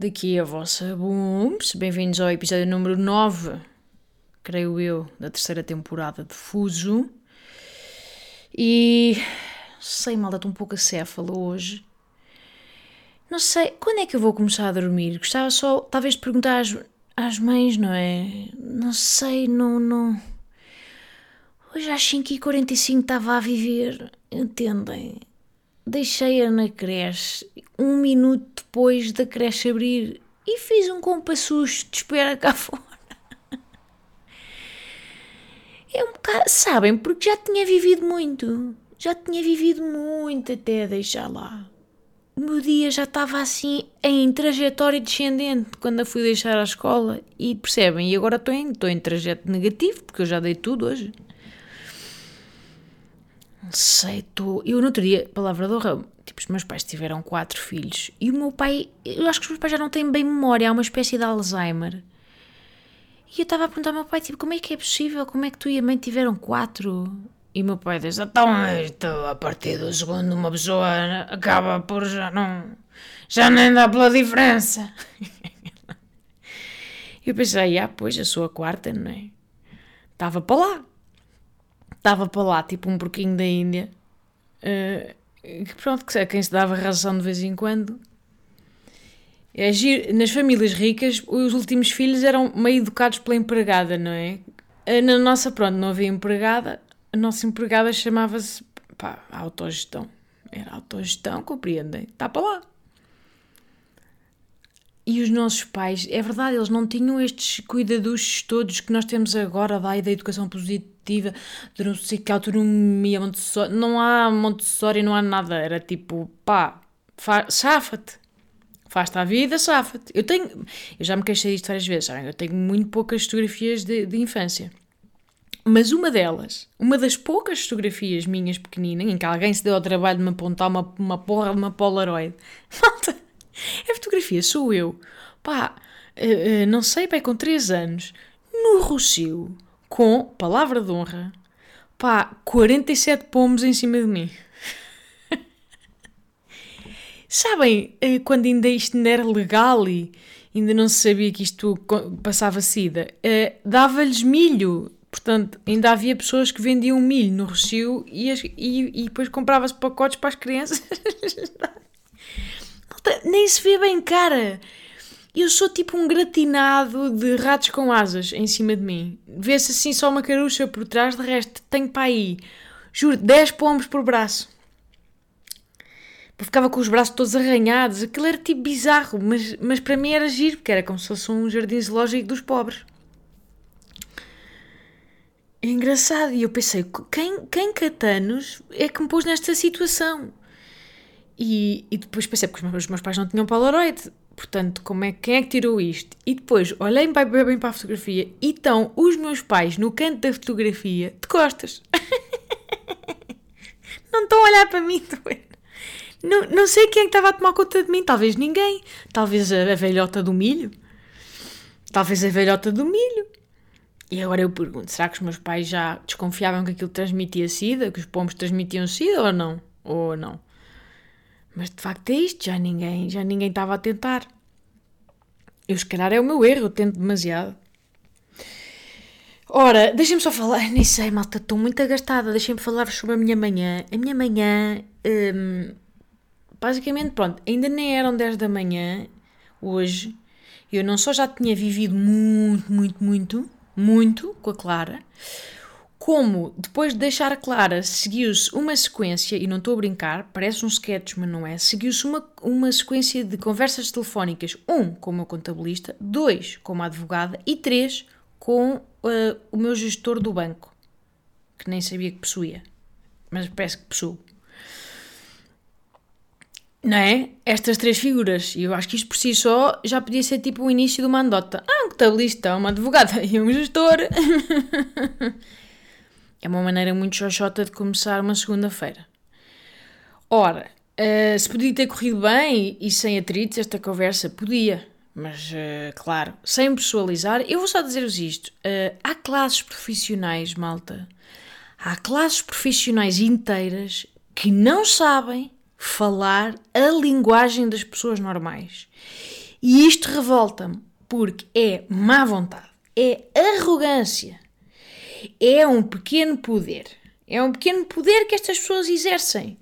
Daqui a vossa Booms. Bem-vindos ao episódio número 9, creio eu, da terceira temporada de Fuso. E. Sei, malta, estou um pouco acéfala hoje. Não sei, quando é que eu vou começar a dormir? Gostava só, talvez, de perguntar às, às mães, não é? Não sei, não. não... Hoje às 5h45 estava a viver, entendem? Deixei-a na creche um minuto depois da creche abrir e fiz um compassucho de espera cá fora. É um bocado, sabem, porque já tinha vivido muito. Já tinha vivido muito até deixar lá. O meu dia já estava assim em trajetória descendente quando a fui deixar à escola. E percebem? E agora estou em, estou em trajeto negativo porque eu já dei tudo hoje. Sei, estou. Eu no outro dia, palavra de honra, tipo, os meus pais tiveram quatro filhos e o meu pai, eu acho que os meus pais já não têm bem memória, há uma espécie de Alzheimer. E eu estava a perguntar ao meu pai, tipo, como é que é possível? Como é que tu e a mãe tiveram quatro? E o meu pai diz, então, a partir do segundo, uma pessoa acaba por já não. já nem dá pela diferença. eu pensei, ah, pois, a sua quarta, não é? Estava para lá estava para lá, tipo um porquinho da Índia. Uh, pronto, que é quem se dava ração de vez em quando. É. Nas famílias ricas, os últimos filhos eram meio educados pela empregada, não é? Uh, na nossa, pronto, não havia empregada. A nossa empregada chamava-se, pá, autogestão. Era autogestão, compreendem? Está para lá. E os nossos pais, é verdade, eles não tinham estes cuidados todos que nós temos agora, da, da educação positiva, de não sei que autonomia, Montessori. Não há Montessori, não há nada. Era tipo, pá, safa-te. Faz-te a vida, safa-te. Eu tenho, eu já me queixei disto várias vezes? Eu tenho muito poucas fotografias de, de infância. Mas uma delas, uma das poucas fotografias minhas pequeninas, em que alguém se deu ao trabalho de me apontar uma, uma porra de uma Polaroid. Malta! A fotografia sou eu, pá, uh, uh, não sei, pá, com 3 anos, no Rocio, com, palavra de honra, pá, 47 pomos em cima de mim. Sabem, uh, quando ainda isto não era legal e ainda não se sabia que isto passava sida, dava-lhes milho. Portanto, ainda havia pessoas que vendiam milho no Rocio e, e, e depois comprava-se pacotes para as crianças. nem se vê bem cara. Eu sou tipo um gratinado de ratos com asas em cima de mim. Vê-se assim só uma carucha por trás, de resto tenho para aí, juro, 10 pombos por braço. Eu ficava com os braços todos arranhados, aquilo era tipo bizarro, mas, mas para mim era giro, porque era como se fosse um jardim zoológico dos pobres. É engraçado, e eu pensei, quem, quem catanos é que me pôs nesta situação? E, e depois pensei, porque os meus pais não tinham Polaroid, portanto, como é, quem é que tirou isto? E depois olhei bem, bem para a fotografia e estão os meus pais no canto da fotografia de costas. não estão a olhar para mim, não, não sei quem é que estava a tomar conta de mim, talvez ninguém, talvez a, a velhota do milho, talvez a velhota do milho. E agora eu pergunto, será que os meus pais já desconfiavam que aquilo transmitia sida, que os pombos transmitiam sida ou não? Ou não? Mas de facto é isto, já ninguém, já ninguém estava a tentar. Eu, se calhar, é o meu erro, eu tento demasiado. Ora, deixem-me só falar, nem sei, malta, estou muito agastada, deixem-me falar sobre a minha manhã. A minha manhã, hum, basicamente, pronto, ainda nem eram 10 da manhã, hoje. Eu não só já tinha vivido muito, muito, muito, muito com a Clara, como depois de deixar clara seguiu-se uma sequência, e não estou a brincar, parece um sketch, mas não é, seguiu-se uma, uma sequência de conversas telefónicas, um com o meu contabilista, dois com uma advogada e três com uh, o meu gestor do banco, que nem sabia que possuía, mas parece que possuo. Não é? Estas três figuras. E eu acho que isto por si só já podia ser tipo o início de uma andota. Ah, um contabilista, uma advogada e um gestor. é uma maneira muito xoxota de começar uma segunda-feira. Ora, uh, se podia ter corrido bem e, sem atritos esta conversa, podia. Mas, uh, claro, sem pessoalizar, eu vou só dizer-vos isto. Uh, há classes profissionais, malta. Há classes profissionais inteiras que não sabem falar a linguagem das pessoas normais. E isto revolta-me, porque é má vontade, é arrogância, é um pequeno poder. É um pequeno poder que estas pessoas exercem.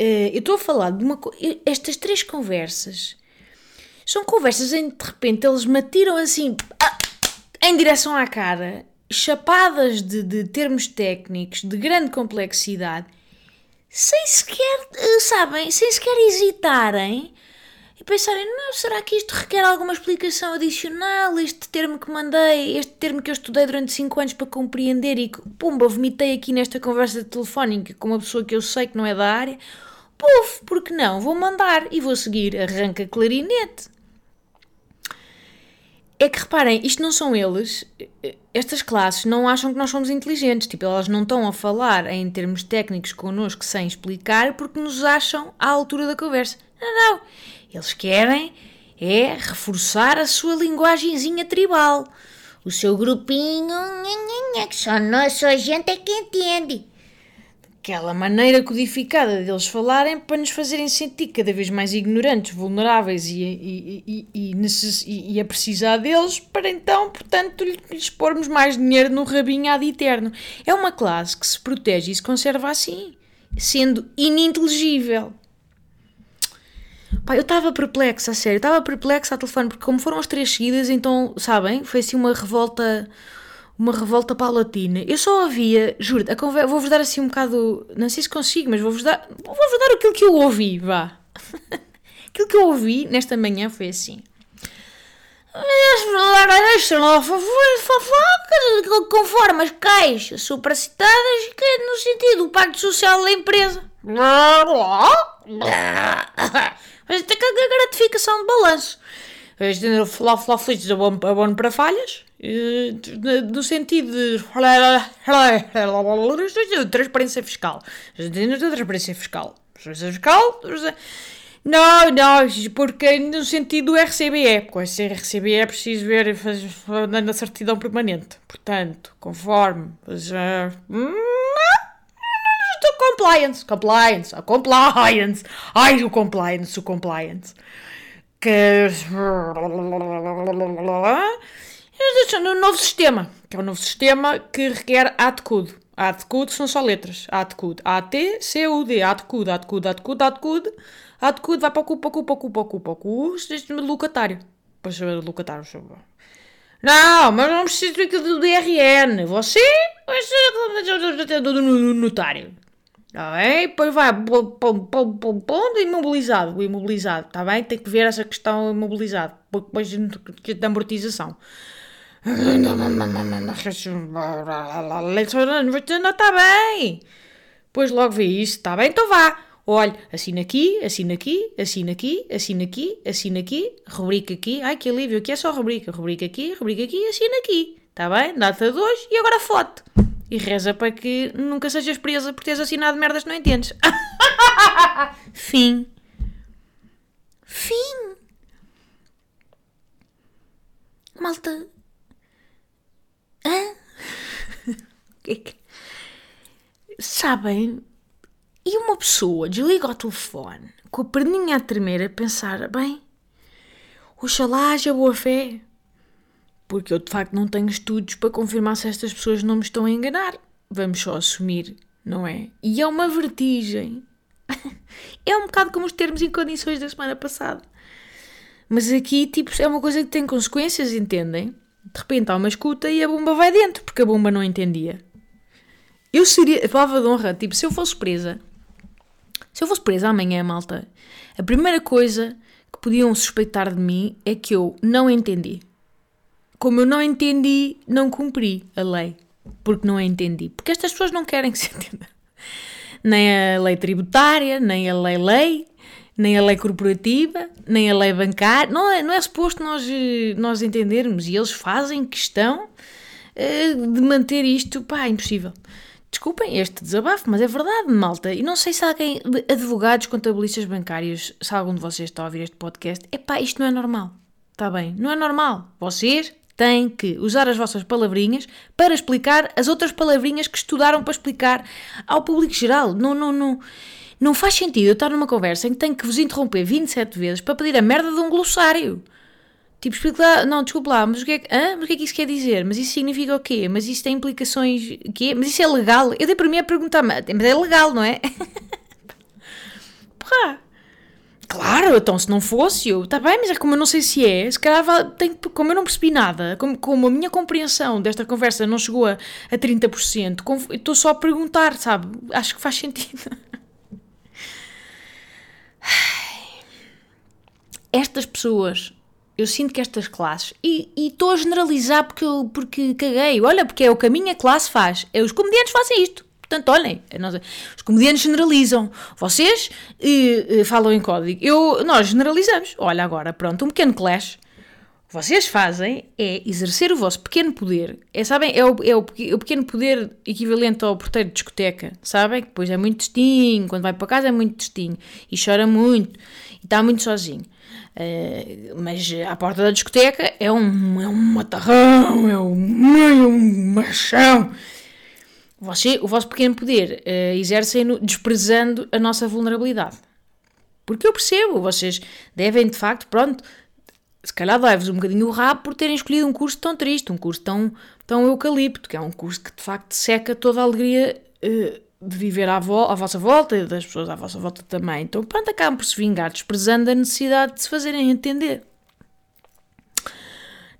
Uh, eu estou a falar de uma. Estas três conversas são conversas em de repente eles me atiram assim ah, em direção à cara, chapadas de, de termos técnicos de grande complexidade, sem sequer, eh, sabem, sem sequer hesitarem e pensarem, não, será que isto requer alguma explicação adicional? Este termo que mandei, este termo que eu estudei durante 5 anos para compreender e que, pumba, vomitei aqui nesta conversa telefónica com uma pessoa que eu sei que não é da área. Puf, porque não? Vou mandar e vou seguir. Arranca clarinete. É que reparem, isto não são eles, estas classes não acham que nós somos inteligentes, tipo, elas não estão a falar em termos técnicos connosco sem explicar porque nos acham à altura da conversa. Não, não. Eles querem é reforçar a sua linguagenzinha tribal. O seu grupinho, que só, nós, só a gente é que entende aquela maneira codificada deles falarem para nos fazerem sentir cada vez mais ignorantes, vulneráveis e, e, e, e, e, a precisar deles para então, portanto, lhes pormos mais dinheiro no rabinho ad eterno. É uma classe que se protege e se conserva assim, sendo ininteligível. Pá, eu estava perplexa, a sério, estava perplexa ao telefone, porque como foram as três seguidas, então, sabem, foi assim uma revolta uma revolta paulatina. Eu só ouvia, juro, vou-vos dar assim um bocado, não sei se consigo, mas vou-vos dar, vou-vos dar aquilo que eu ouvi, vá. aquilo que eu ouvi nesta manhã foi assim. Fofocas conforme as caixas supracitadas que no sentido do pacto social da empresa. Mas tem que a gratificação de balanço. Flofloflitos abono para falhas no sentido de transparência fiscal. Transparência fiscal. Transparência fiscal. Não, não, porque no sentido do RCBE, com esse RCBE é preciso ver na certidão permanente. Portanto, conforme. Compliance, compliance, compliance. Ai, o compliance, o compliance. Que no novo sistema, que é o novo sistema que requer ATCUD. ATCUD são só letras. ATCUD. A-T-C-U-D. Vai para o cu, para o cu, para o cu, para o cu, para o cu. Locatário. Para saber locatário. Não, mas não preciso do DRN. Você do notário. Está bem? Depois vai pondo imobilizado. O imobilizado. Está bem? Tem que ver essa questão imobilizado. Depois da amortização. Está bem. Pois logo vê isso, está bem? Então vá. Olha, assina aqui, assina aqui, assina aqui, assina aqui, assina aqui, rubrica aqui. Ai que alívio, aqui é só rubrica. Rubrica aqui, rubrica aqui, assina aqui. Está bem? Data de hoje e agora foto. E reza para que nunca sejas presa por teres assinado merdas que não entendes. Fim. Fim. Malta, Hã? Sabem? E uma pessoa desliga o telefone com a perninha a tremer a pensar: bem, oxalá haja boa fé. Porque eu de facto não tenho estudos para confirmar se estas pessoas não me estão a enganar. Vamos só assumir, não é? E é uma vertigem. é um bocado como os termos e condições da semana passada. Mas aqui, tipo, é uma coisa que tem consequências, entendem? De repente há uma escuta e a bomba vai dentro, porque a bomba não entendia. Eu seria, a palavra de honra, tipo, se eu fosse presa, se eu fosse presa amanhã, malta, a primeira coisa que podiam suspeitar de mim é que eu não entendi. Como eu não entendi, não cumpri a lei. Porque não a entendi. Porque estas pessoas não querem que se entenda. Nem a lei tributária, nem a lei-lei, nem a lei corporativa, nem a lei bancária. Não é, não é suposto nós, eh, nós entendermos. E eles fazem questão uh, de manter isto. Pá, impossível. Desculpem este desabafo, mas é verdade, malta. E não sei se alguém, advogados, contabilistas bancários, se algum de vocês está a ouvir este podcast, é pá, isto não é normal. Está bem? Não é normal. Vocês têm que usar as vossas palavrinhas para explicar as outras palavrinhas que estudaram para explicar ao público geral. Não, não, não. Não faz sentido eu estar numa conversa em que tenho que vos interromper 27 vezes para pedir a merda de um glossário. Tipo, explico lá, não, desculpe lá, mas o que é que? Mas o que, é que isso quer dizer? Mas isso significa o quê? Mas isso tem implicações, quê? Mas isso é legal? Eu dei para mim a perguntar, mas é legal, não é? Porra! Claro, então se não fosse eu, está bem, mas é como eu não sei se é, se calhar tem, como eu não percebi nada, como, como a minha compreensão desta conversa não chegou a, a 30%, estou só a perguntar, sabe? Acho que faz sentido. Estas pessoas, eu sinto que estas classes, e estou a generalizar porque, porque caguei, olha, porque é o caminho a classe faz, é os comediantes fazem isto. Portanto, olhem, nós, os comediantes generalizam. Vocês eh, eh, falam em código. Eu, nós generalizamos. Olha agora, pronto, um pequeno clash. Vocês fazem é exercer o vosso pequeno poder. É, sabem, é o, é o, o pequeno poder equivalente ao porteiro de discoteca. Sabem? Que depois é muito testinho. Quando vai para casa é muito testinho. E chora muito. E está muito sozinho. Uh, mas à porta da discoteca é um, é um matarrão, é um, é um machão. Você, o vosso pequeno poder uh, exercem-no desprezando a nossa vulnerabilidade. Porque eu percebo, vocês devem de facto, pronto, se calhar dói-vos um bocadinho o rabo por terem escolhido um curso tão triste, um curso tão, tão eucalipto, que é um curso que de facto seca toda a alegria uh, de viver à, vo à vossa volta e das pessoas à vossa volta também. Então, pronto, acabam por se vingar, desprezando a necessidade de se fazerem entender.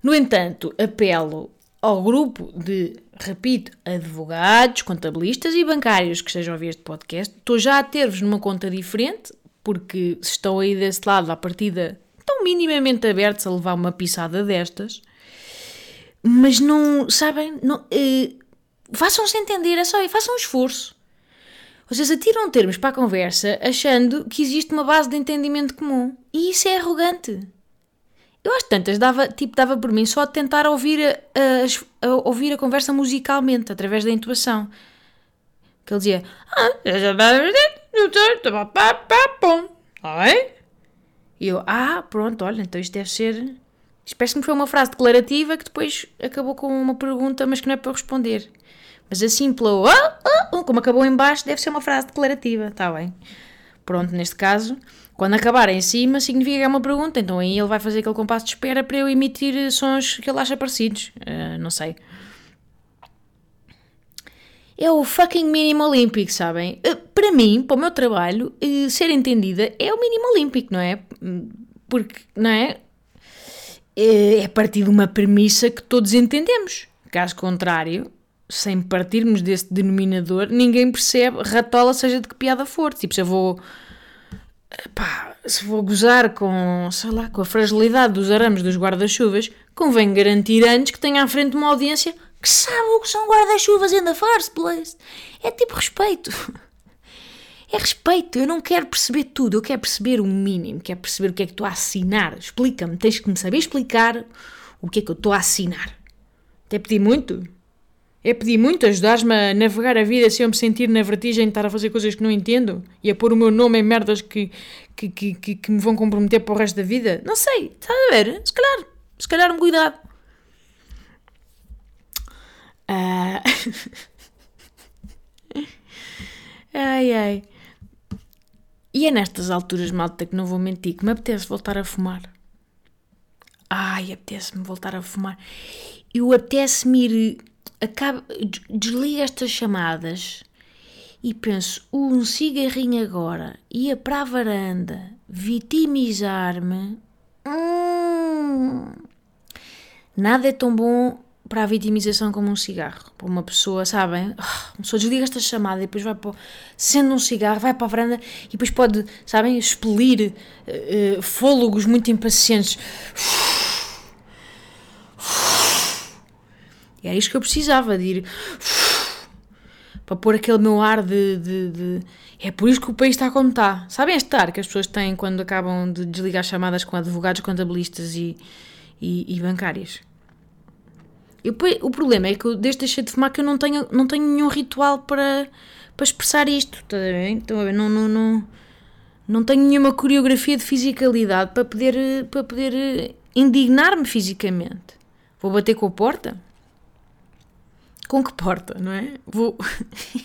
No entanto, apelo ao grupo de, repito, advogados, contabilistas e bancários que estejam a ouvir este podcast. Estou já a ter-vos numa conta diferente, porque se estão aí desse lado, à partida, estão minimamente abertos a levar uma pisada destas. Mas não, sabem, não, eh, façam-se entender, é só, façam um esforço. Vocês atiram termos para a conversa achando que existe uma base de entendimento comum. E isso é arrogante. Eu que tantas dava, tipo, dava por mim só de tentar ouvir a, a, a, ouvir a conversa musicalmente, através da intuação. Que ele dizia. E eu, ah, pronto, olha, então isto deve ser. Isto parece-me que foi uma frase declarativa que depois acabou com uma pergunta, mas que não é para responder. Mas assim, pelo ah, ah, como acabou em baixo, deve ser uma frase declarativa, está bem. Pronto, neste caso, quando acabar em cima, significa que é uma pergunta, então aí ele vai fazer aquele compasso de espera para eu emitir sons que ele acha parecidos. Uh, não sei. É o fucking mínimo olímpico, sabem? Uh, para mim, para o meu trabalho, uh, ser entendida é o mínimo olímpico, não é? Porque, não é? É partir de uma premissa que todos entendemos. Caso contrário, sem partirmos desse denominador, ninguém percebe, ratola seja de que piada for. Tipo, se eu vou pá, se vou gozar com, sei lá, com a fragilidade dos arames dos guarda-chuvas, convém garantir antes que tenha à frente uma audiência que sabe o que são guarda-chuvas in the first place. É tipo respeito. É respeito. Eu não quero perceber tudo, eu quero perceber o mínimo, quero perceber o que é que estou a assinar. Explica-me, tens que me saber explicar o que é que eu estou a assinar. Até pedir muito? É pedir muito, ajudar-me a navegar a vida sem eu me sentir na vertigem de estar a fazer coisas que não entendo e a pôr o meu nome em merdas que, que, que, que, que me vão comprometer para o resto da vida? Não sei, estás a ver? Se calhar, se calhar um cuidado. Ah. ai ai. E é nestas alturas, malta, que não vou mentir, que me apetece voltar a fumar. Ai, apetece-me voltar a fumar. Eu apetece-me ir acaba, desliga estas chamadas e penso, um cigarrinho agora, ia para a varanda vitimizar-me. Hum, nada é tão bom para a vitimização como um cigarro. Para uma pessoa, sabem? Ah, uma pessoa desliga esta chamada e depois vai para. Sendo um cigarro, vai para a varanda e depois pode, sabem, expelir uh, fôlegos muito impacientes. Era isto que eu precisava de ir. para pôr aquele meu ar de, de, de, É por isso que o país está como está. Sabem este ar que as pessoas têm quando acabam de desligar chamadas com advogados, contabilistas e, e, e bancários? Eu, o problema é que eu, desde deixei de fumar que eu não tenho, não tenho nenhum ritual para, para expressar isto. Está bem? Então, não, não, não, não tenho nenhuma coreografia de fisicalidade para poder, para poder eh, indignar-me fisicamente. Vou bater com a porta? Com que porta, não é? Vou.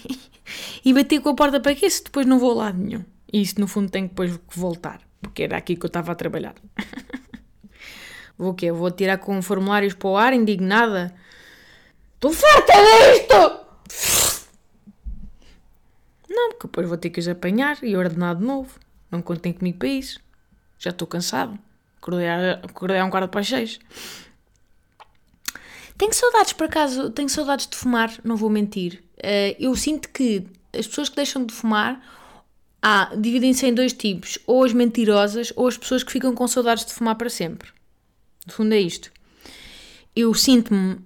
e bater com a porta para quê? Se depois não vou a lado nenhum. E isso, no fundo, tenho depois voltar. Porque era aqui que eu estava a trabalhar. vou o quê? Vou tirar com formulários para o ar, indignada? Estou farta disto! Não, porque depois vou ter que os apanhar e ordenar de novo. Não contem comigo para isso. Já estou cansado. Acordei, acordei a um quarto para as seis. Tenho saudades, por acaso, tenho saudades de fumar, não vou mentir. Uh, eu sinto que as pessoas que deixam de fumar ah, dividem-se em dois tipos: ou as mentirosas ou as pessoas que ficam com saudades de fumar para sempre. No fundo, é isto. Eu sinto-me,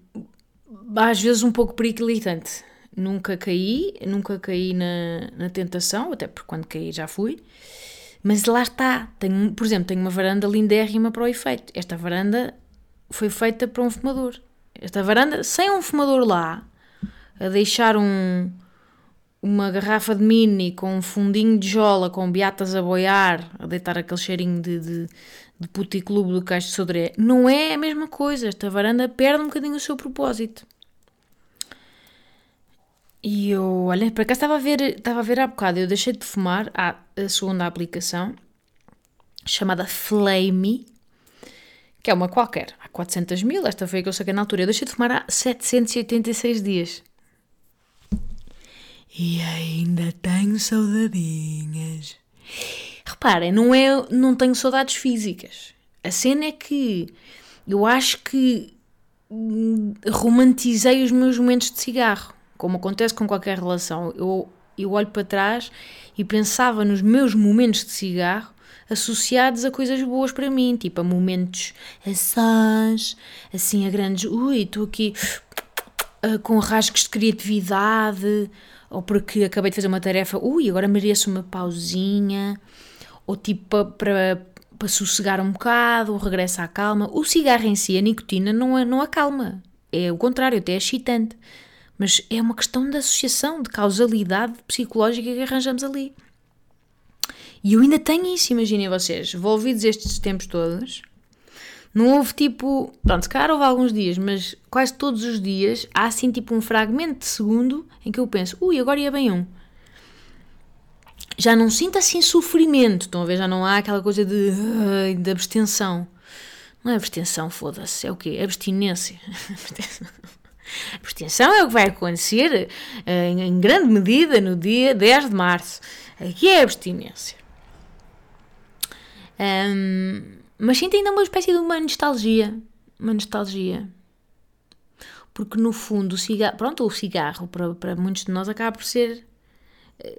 às vezes, um pouco periclitante. Nunca caí, nunca caí na, na tentação, até porque quando caí já fui. Mas lá está. Tenho, por exemplo, tenho uma varanda lindérrima para o efeito. Esta varanda foi feita para um fumador esta varanda, sem um fumador lá, a deixar um, uma garrafa de mini com um fundinho de jola, com beatas a boiar, a deitar aquele cheirinho de, de, de puticlube do Caixo de Sodré, não é a mesma coisa. Esta varanda perde um bocadinho o seu propósito. E eu, olha, para cá estava a ver, estava a ver há bocado, eu deixei de fumar a, a segunda aplicação, chamada Flame, que é uma qualquer, há 400 mil, esta foi a que eu saquei na altura. Eu deixei de fumar há 786 dias. E ainda tenho saudadinhas. Reparem, não, é, não tenho saudades físicas. A cena é que eu acho que hum, romantizei os meus momentos de cigarro, como acontece com qualquer relação. Eu, eu olho para trás e pensava nos meus momentos de cigarro associados a coisas boas para mim, tipo a momentos assaz, assim a grandes, ui, estou aqui uh, com rasgos de criatividade, ou porque acabei de fazer uma tarefa, ui, agora mereço uma pausinha, ou tipo para para sossegar um bocado, ou regresso à calma. O cigarro em si, a nicotina, não, é, não acalma. É o contrário, até é excitante. Mas é uma questão de associação, de causalidade psicológica que arranjamos ali. E eu ainda tenho isso, imaginem vocês, envolvidos estes tempos todos. Não houve tipo. Pronto, se calhar houve alguns dias, mas quase todos os dias há assim tipo um fragmento de segundo em que eu penso, ui, agora ia bem um. Já não sinto assim sofrimento, estão a ver? Já não há aquela coisa de, de abstenção. Não é abstenção, foda-se, é o quê? Abstinência. abstenção é o que vai acontecer em, em grande medida no dia 10 de março. Aqui é abstinência. Um, mas sinto ainda uma espécie de uma nostalgia. Uma nostalgia. Porque no fundo o cigarro, pronto, o cigarro para, para muitos de nós acaba por ser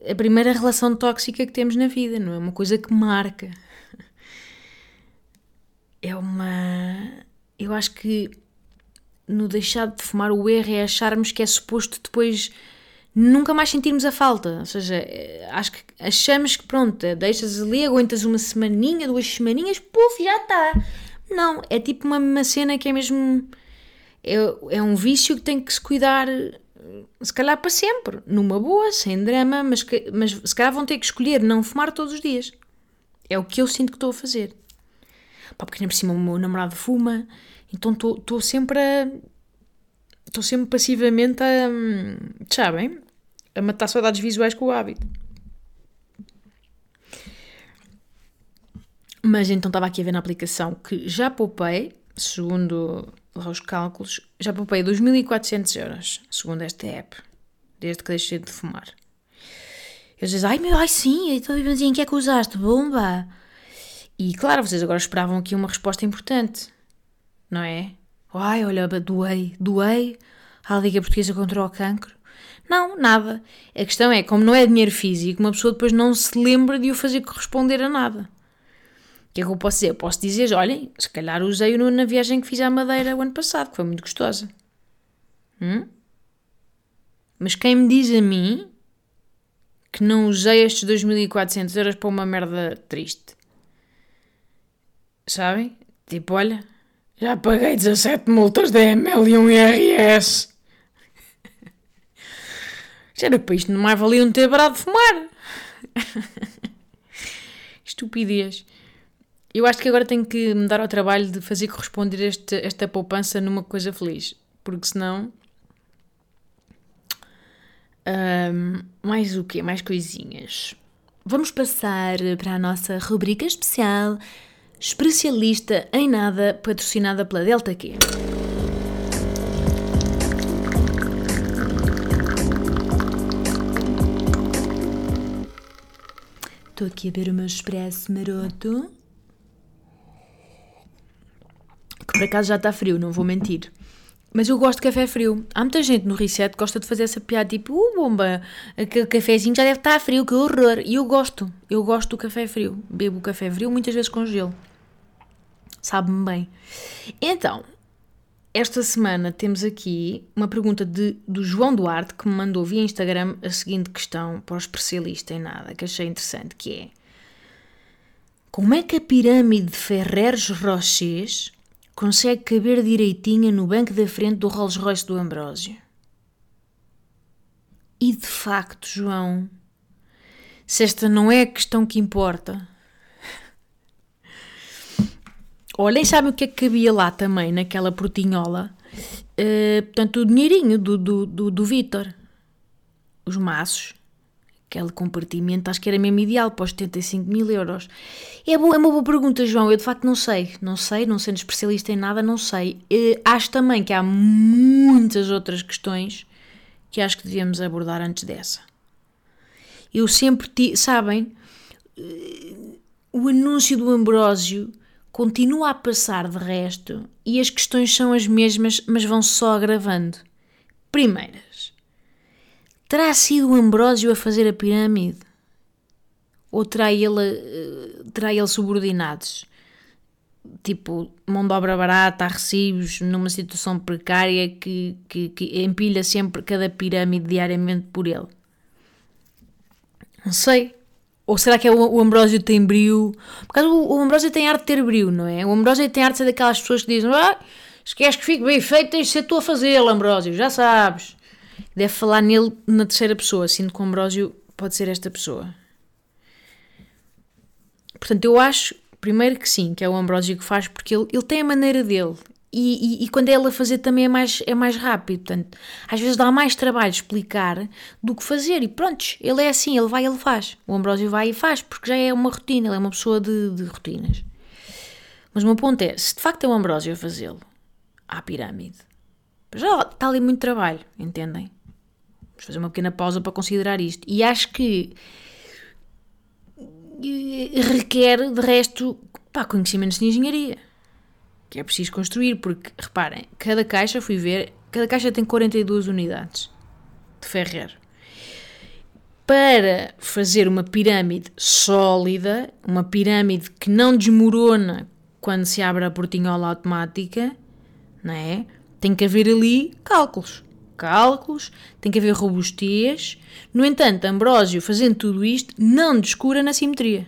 a primeira relação tóxica que temos na vida, não é? Uma coisa que marca. É uma. Eu acho que no deixar de fumar o erro é acharmos que é suposto depois nunca mais sentirmos a falta. Ou seja, eh, acho que achamos que pronto, eh, deixas ali, aguentas uma semaninha, duas semaninhas, puf, já está. Não, é tipo uma, uma cena que é mesmo. É, é um vício que tem que se cuidar, se calhar para sempre, numa boa, sem drama, mas, que, mas se calhar vão ter que escolher não fumar todos os dias. É o que eu sinto que estou a fazer. Pá, porque nem por cima o meu namorado fuma, então estou sempre a. Estou sempre passivamente a. Hum, sabem? A matar saudades visuais com o hábito. Mas então estava aqui a ver na aplicação que já poupei, segundo os cálculos, já poupei 2.400 euros, segundo esta app, desde que deixei de fumar. Eles dizem, ai meu, ai sim, então em que é que usaste? Bomba! E claro, vocês agora esperavam aqui uma resposta importante, não é? Ai, olha, doei, doei à Liga Portuguesa contra o Cancro. Não, nada. A questão é, como não é dinheiro físico, uma pessoa depois não se lembra de o fazer corresponder a nada. O que é que eu posso dizer? Eu posso dizer, olhem, se calhar usei-o na viagem que fiz à Madeira o ano passado, que foi muito gostosa. Hum? Mas quem me diz a mim que não usei estes 2.400 euros para uma merda triste? Sabem? Tipo, olha, já paguei 17 multas da ML e um IRS. Já era para isto não mais valia um ter parado de fumar. Estupidez. Eu acho que agora tenho que me dar ao trabalho de fazer corresponder este, esta poupança numa coisa feliz. Porque senão. Um, mais o quê? Mais coisinhas. Vamos passar para a nossa rubrica especial Especialista em Nada, patrocinada pela Delta Q. Estou aqui a ver o meu expresso maroto. Que por acaso já está frio, não vou mentir. Mas eu gosto de café frio. Há muita gente no Reset que gosta de fazer essa piada tipo, uh, bomba, aquele cafezinho já deve estar frio, que horror. E eu gosto, eu gosto do café frio. Bebo café frio muitas vezes com gelo. Sabe-me bem. Então, esta semana temos aqui uma pergunta de, do João Duarte que me mandou via Instagram a seguinte questão para o especialista em nada, que achei interessante, que é como é que a pirâmide de Ferreres Rochers consegue caber direitinha no banco da frente do Rolls Royce do Ambrósio? E de facto, João, se esta não é a questão que importa, Olhem, sabem o que é que cabia lá também, naquela portinhola? Uh, portanto, o dinheirinho do, do, do, do Vitor. Os maços. Aquele compartimento, acho que era mesmo ideal para os 75 mil euros. É, é uma boa pergunta, João. Eu de facto não sei. Não sei, não sendo especialista em nada, não sei. Uh, acho também que há muitas outras questões que acho que devíamos abordar antes dessa. Eu sempre, ti, sabem, uh, o anúncio do Ambrósio continua a passar de resto e as questões são as mesmas, mas vão só agravando. Primeiras. Terá sido o Ambrósio a fazer a pirâmide? Ou terá ele, eh, terá ele subordinados? Tipo, mão de obra barata, recibos, numa situação precária que, que, que empilha sempre cada pirâmide diariamente por ele? Não sei. Ou será que é o, Ambrósio tem brio? Porque o, o Ambrósio tem arte de ter brio, não é? O Ambrósio tem arte de ser daquelas pessoas que dizem: ah, se queres que fique bem feito, tens de ser tu a fazê-lo, Ambrósio, já sabes. Deve falar nele na terceira pessoa, sendo que o Ambrósio pode ser esta pessoa. Portanto, eu acho, primeiro que sim, que é o Ambrósio que faz, porque ele, ele tem a maneira dele. E, e, quando é ele a fazer também é mais, é mais rápido. Portanto, às vezes dá mais trabalho explicar do que fazer. E pronto, ele é assim, ele vai, ele faz. O Ambrósio vai e faz, porque já é uma rotina, ele é uma pessoa de, de rotinas. Mas o meu ponto é, se de facto é o Ambrósio a fazê-lo, à pirâmide, já está ali muito trabalho, entendem? Vamos fazer uma pequena pausa para considerar isto. E acho que requer, de resto, pá, conhecimentos de engenharia que é preciso construir, porque reparem, cada caixa, fui ver, cada caixa tem 42 unidades de ferreiro. Para fazer uma pirâmide sólida, uma pirâmide que não desmorona quando se abre a portinhola automática, não é? Tem que haver ali cálculos. Cálculos, tem que haver robustez. No entanto, Ambrósio, fazendo tudo isto, não descura na simetria.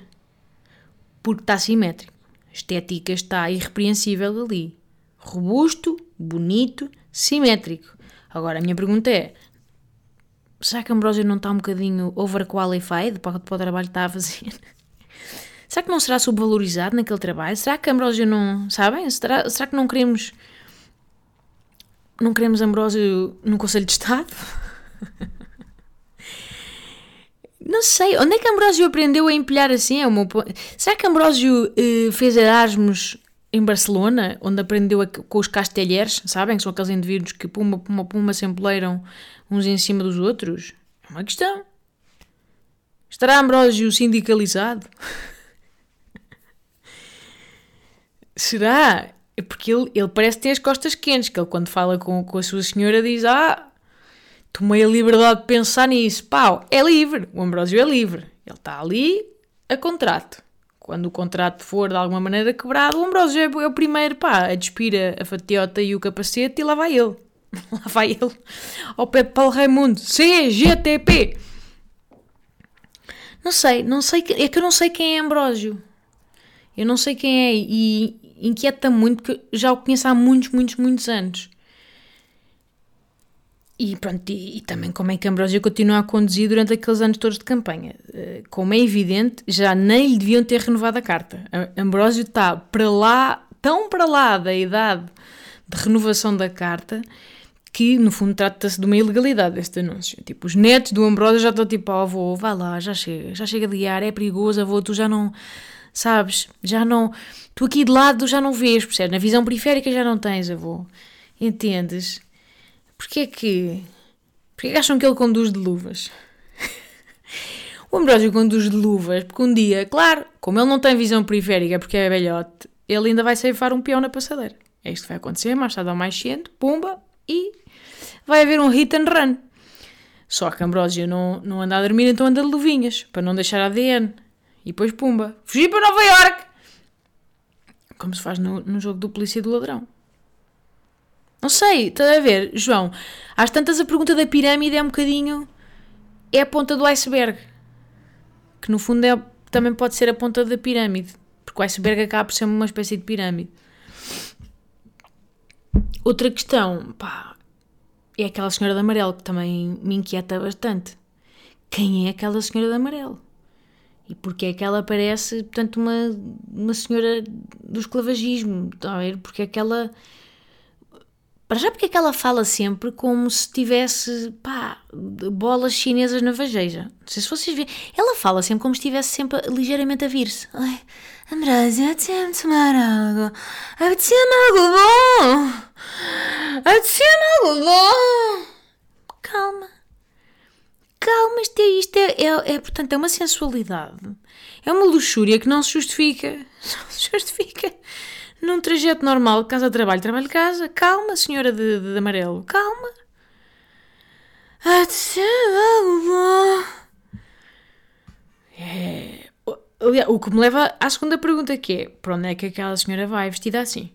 Porque está simétrico estética está irrepreensível ali. Robusto, bonito, simétrico. Agora, a minha pergunta é: será que Ambrósio não está um bocadinho overqualified para, o trabalho que está a fazer? será que não será subvalorizado naquele trabalho? Será que Ambrósio não. Sabem? Será, será que não queremos. Não queremos Ambrósio no Conselho de Estado? Não sei, onde é que Ambrósio aprendeu a empilhar assim? É uma... Será que Ambrósio uh, fez Erasmus em Barcelona, onde aprendeu a, com os castelheiros, sabem? Que são aqueles indivíduos que puma, puma, puma se empleiram uns em cima dos outros? É uma questão. Estará Ambrósio sindicalizado? Será? É porque ele, ele parece ter as costas quentes, que ele quando fala com, com a sua senhora diz, ah, tomei a liberdade de pensar nisso. Pau, é livre. O Ambrósio é livre. Ele está ali a contrato. Quando o contrato for de alguma maneira quebrado, o Ambrósio é o primeiro, pá, a despir a fatiota e o capacete e lá vai ele. Lá vai ele ao pé de Paulo Raimundo. CGTP! Não sei, não sei, é que eu não sei quem é Ambrósio. Eu não sei quem é e inquieta muito porque já o conheço há muitos, muitos, muitos anos. E pronto, e, e, também como é que Ambrósio continua a conduzir durante aqueles anos todos de campanha. Eh, como é evidente, já nem lhe deviam ter renovado a carta. Ambrósio está para lá, tão para lá da idade de renovação da carta, que no fundo trata-se de uma ilegalidade este anúncio. Tipo, os netos do Ambrósio já estão tipo, oh, avô, vai lá, já chega, já chega de guiar, é perigoso, avô, tu já não, sabes, já não, tu aqui de lado já não vês, percebes? Na visão periférica já não tens, avô. Entendes? Porquê é que. Porquê é que acham que ele conduz de luvas? o Ambrósio conduz de luvas porque um dia, claro, como ele não tem visão periférica porque é velhote, ele ainda vai ceifar um peão na passadeira. É isto que vai acontecer, mais tarde ou mais cedo, pumba, e vai haver um hit and run. Só que Ambrósio não, não anda a dormir, então anda de luvinhas, para não deixar ADN. E depois, pumba, fugir para Nova York! Como se faz no, no jogo do polícia e do ladrão. Não sei, está a ver, João? Às tantas a pergunta da pirâmide é um bocadinho. É a ponta do iceberg. Que no fundo é, também pode ser a ponta da pirâmide. Porque o iceberg acaba por ser uma espécie de pirâmide. Outra questão, pá, é aquela senhora de amarelo que também me inquieta bastante. Quem é aquela senhora de amarelo? E porque é que ela parece, portanto, uma, uma senhora do esclavagismo? Está a ver? Porque é que ela para já porque é que ela fala sempre como se tivesse, pá, bolas chinesas na vageja. Não sei se vocês verem. Ela fala sempre como se estivesse sempre ligeiramente a vir-se. Ai, Ambrósio, apetecia-me tomar algo. Apetecia-me algo bom. Apetecia-me algo bom. Calma. Calma, isto é, isto é, é, é, portanto, é uma sensualidade. É uma luxúria que não se justifica. Não se justifica num trajeto normal, casa-trabalho, trabalho-casa, calma, senhora de, de, de amarelo, calma. É, o que me leva à segunda pergunta que é, para onde é que aquela senhora vai vestida assim?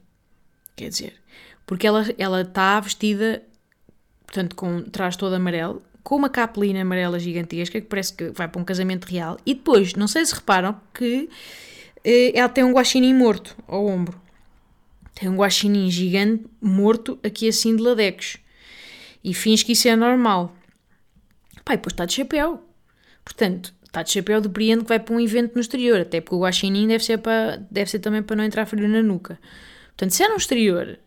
Quer dizer, porque ela está vestida, portanto, com traje todo amarelo, com uma capelina amarela gigantesca, que parece que vai para um casamento real, e depois, não sei se reparam, que eh, ela tem um guaxinim morto ao ombro. Tem um guaxinim gigante morto aqui assim de ladecos. E fins que isso é normal. Pai, depois está de chapéu. Portanto, está de chapéu, depreendo que vai para um evento no exterior. Até porque o guaxinim deve ser, para, deve ser também para não entrar frio na nuca. Portanto, se é no exterior,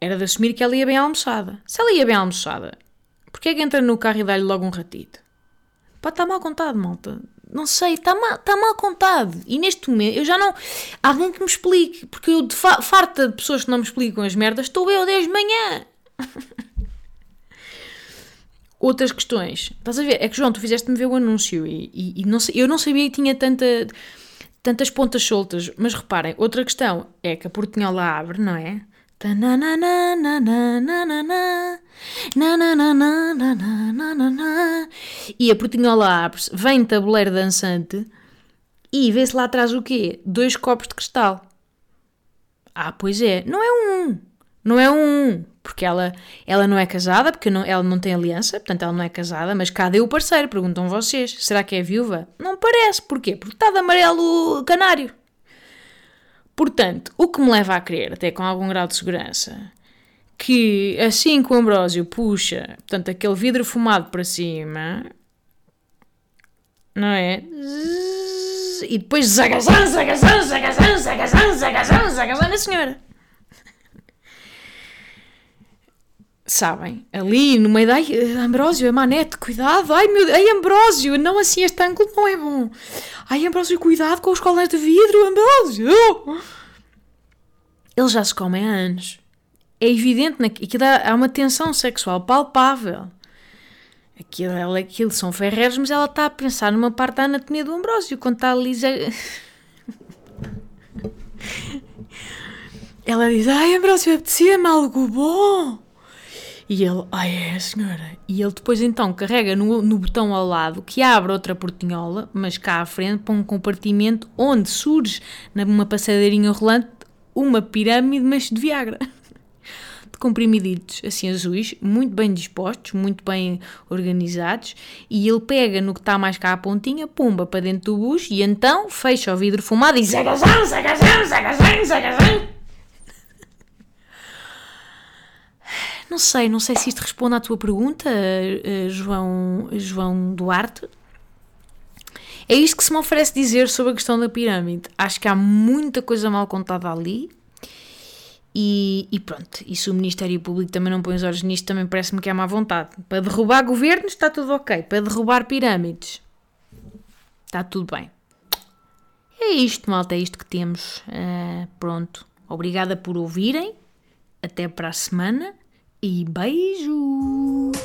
era de assumir que ela ia bem almoçada. Se ela ia bem almoçada, porquê é que entra no carro e dá-lhe logo um ratito? Pá, está mal contado, malta não sei, está mal, tá mal contado. E neste momento eu já não. Alguém que me explique, porque eu de fa farta de pessoas que não me explicam as merdas, estou eu desde manhã. Outras questões. Estás a ver? É que, João, tu fizeste-me ver o anúncio e, e, e não, eu não sabia que tinha tanta, tantas pontas soltas. Mas reparem, outra questão é que a portinhola abre, não é? E a portinhola abre-se, vem tabuleiro dançante e vê-se lá atrás o quê? Dois copos de cristal. Ah, pois é, não é um, não é um, porque ela, ela não é casada, porque não, ela não tem aliança, portanto ela não é casada, mas cadê o parceiro? Perguntam vocês. Será que é viúva? Não parece, porquê? Porque está de amarelo canário. Portanto, o que me leva a crer, até com algum grau de segurança, que assim que o Ambrósio puxa, portanto, aquele vidro fumado para cima, não é? E depois zagazão, zagazão, zagazão, zagazão, zagazão, zagazão na senhora. Sabem? Ali no meio da. Ambrósio, a manete, cuidado. Ai meu ai Ambrósio, não assim, este ângulo não é bom. Ai Ambrósio, cuidado com os colas de vidro, Ambrósio. Eles já se comem há anos. É evidente que há uma tensão sexual palpável. Aquilo, aquilo são ferreiros, mas ela está a pensar numa parte da anatomia do Ambrósio quando está ali. Ela diz: Ai, Ambrósio, apetecia-me algo bom. E ele, ai é, senhora. E ele depois então carrega no, no botão ao lado que abre outra portinhola, mas cá à frente para um compartimento onde surge numa passadeirinha rolante uma pirâmide, mas de Viagra. De comprimiditos assim azuis, muito bem dispostos, muito bem organizados, e ele pega no que está mais cá à pontinha, pumba para dentro do bucho e então fecha o vidro fumado e zagazão, zagazão, zagazão, zagazão. Não sei, não sei se isto responde à tua pergunta, eh, João, João Duarte. É isto que se me oferece dizer sobre a questão da pirâmide. Acho que há muita coisa mal contada ali. E, e pronto, e se o Ministério Público também não põe os olhos nisto, também parece-me que é má vontade. Para derrubar governos está tudo ok. Para derrubar pirâmides está tudo bem. É isto, malta, é isto que temos. Uh, pronto. Obrigada por ouvirem. Até para a semana e beijos!